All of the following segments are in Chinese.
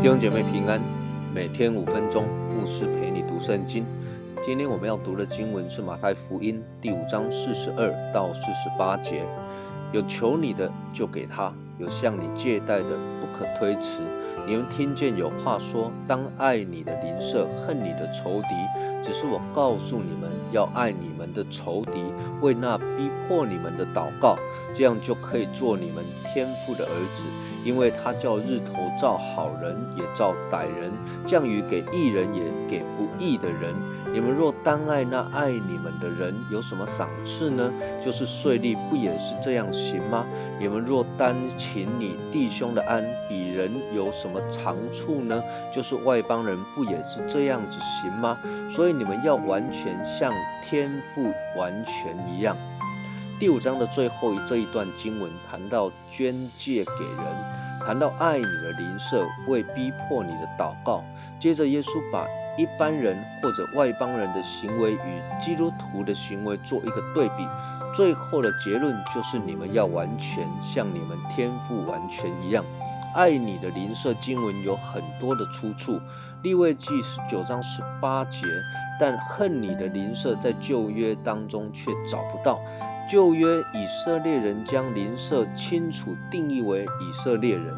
弟兄姐妹平安，每天五分钟，牧师陪你读圣经。今天我们要读的经文是马太福音第五章四十二到四十八节。有求你的就给他，有向你借贷的不可推辞。你们听见有话说：当爱你的邻舍，恨你的仇敌。只是我告诉你们，要爱你们的仇敌，为那逼迫你们的祷告，这样就可以做你们天父的儿子。因为他叫日头照好人也照歹人，降雨给义人也给不义的人。你们若单爱那爱你们的人，有什么赏赐呢？就是税吏不也是这样行吗？你们若单请你弟兄的安，比人有什么长处呢？就是外邦人不也是这样子行吗？所以你们要完全像天父完全一样。第五章的最后这一段经文谈到捐借给人，谈到爱你的邻舍，为逼迫你的祷告。接着耶稣把一般人或者外邦人的行为与基督徒的行为做一个对比，最后的结论就是你们要完全像你们天赋完全一样。爱你的邻舍经文有很多的出处，立位记十九章十八节，但恨你的邻舍在旧约当中却找不到。旧约以色列人将邻舍清楚定义为以色列人，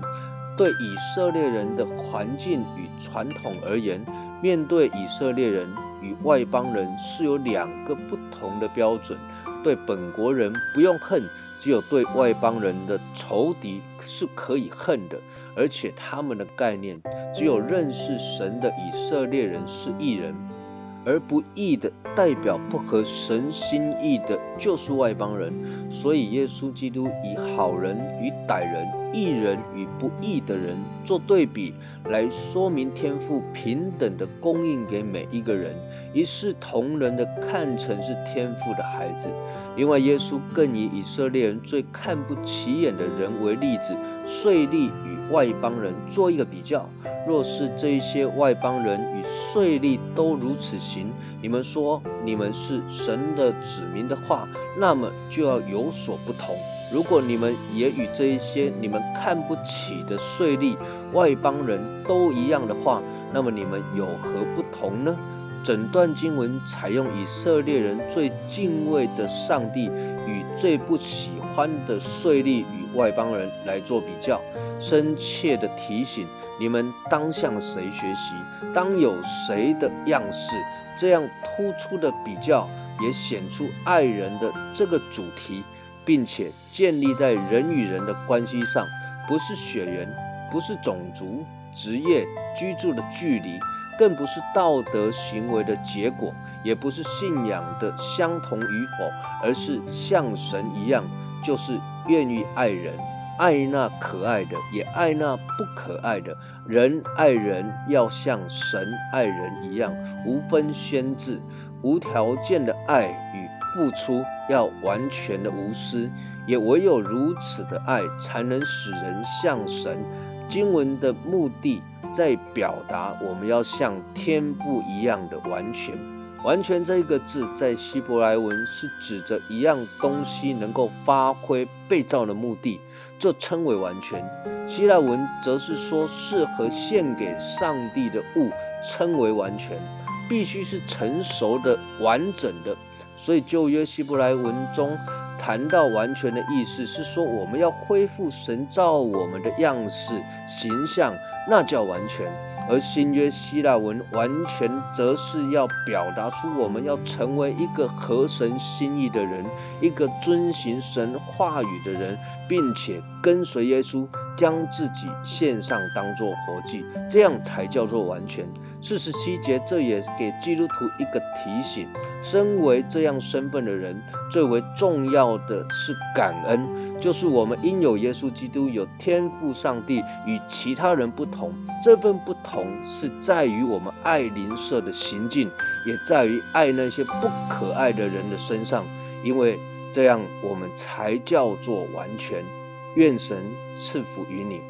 对以色列人的环境与传统而言，面对以色列人与外邦人是有两个不同的标准。对本国人不用恨，只有对外邦人的仇敌是可以恨的，而且他们的概念只有认识神的以色列人是异人。而不义的代表不合神心意的，就是外邦人。所以耶稣基督以好人与歹人、义人与不义的人做对比，来说明天赋平等的供应给每一个人，一视同仁的看成是天赋的孩子。另外，耶稣更以以色列人最看不起眼的人为例子，税吏与外邦人做一个比较。若是这一些外邦人与税吏都如此行，你们说你们是神的子民的话，那么就要有所不同。如果你们也与这一些你们看不起的税吏、外邦人都一样的话，那么你们有何不同呢？整段经文采用以色列人最敬畏的上帝与最不喜欢的税吏与。外邦人来做比较，深切的提醒你们当向谁学习，当有谁的样式，这样突出的比较也显出爱人的这个主题，并且建立在人与人的关系上，不是血缘，不是种族、职业、居住的距离，更不是道德行为的结果，也不是信仰的相同与否，而是像神一样，就是。愿意爱人，爱那可爱的，也爱那不可爱的。人爱人要像神爱人一样，无分宣制，无条件的爱与付出，要完全的无私。也唯有如此的爱，才能使人像神。经文的目的在表达，我们要像天不一样的完全。完全这一个字，在希伯来文是指着一样东西能够发挥被造的目的，这称为完全。希腊文则是说适合献给上帝的物称为完全，必须是成熟的、完整的。所以旧约希伯来文中谈到完全的意思，是说我们要恢复神造我们的样式、形象，那叫完全。而新约希腊文完全则是要表达出我们要成为一个合神心意的人，一个遵行神话语的人，并且跟随耶稣，将自己献上当作活祭，这样才叫做完全。四十七节，这也给基督徒一个提醒：身为这样身份的人，最为重要的是感恩，就是我们应有耶稣基督有天赋上帝与其他人不同。这份不同是在于我们爱邻舍的行径，也在于爱那些不可爱的人的身上，因为这样我们才叫做完全。愿神赐福于你。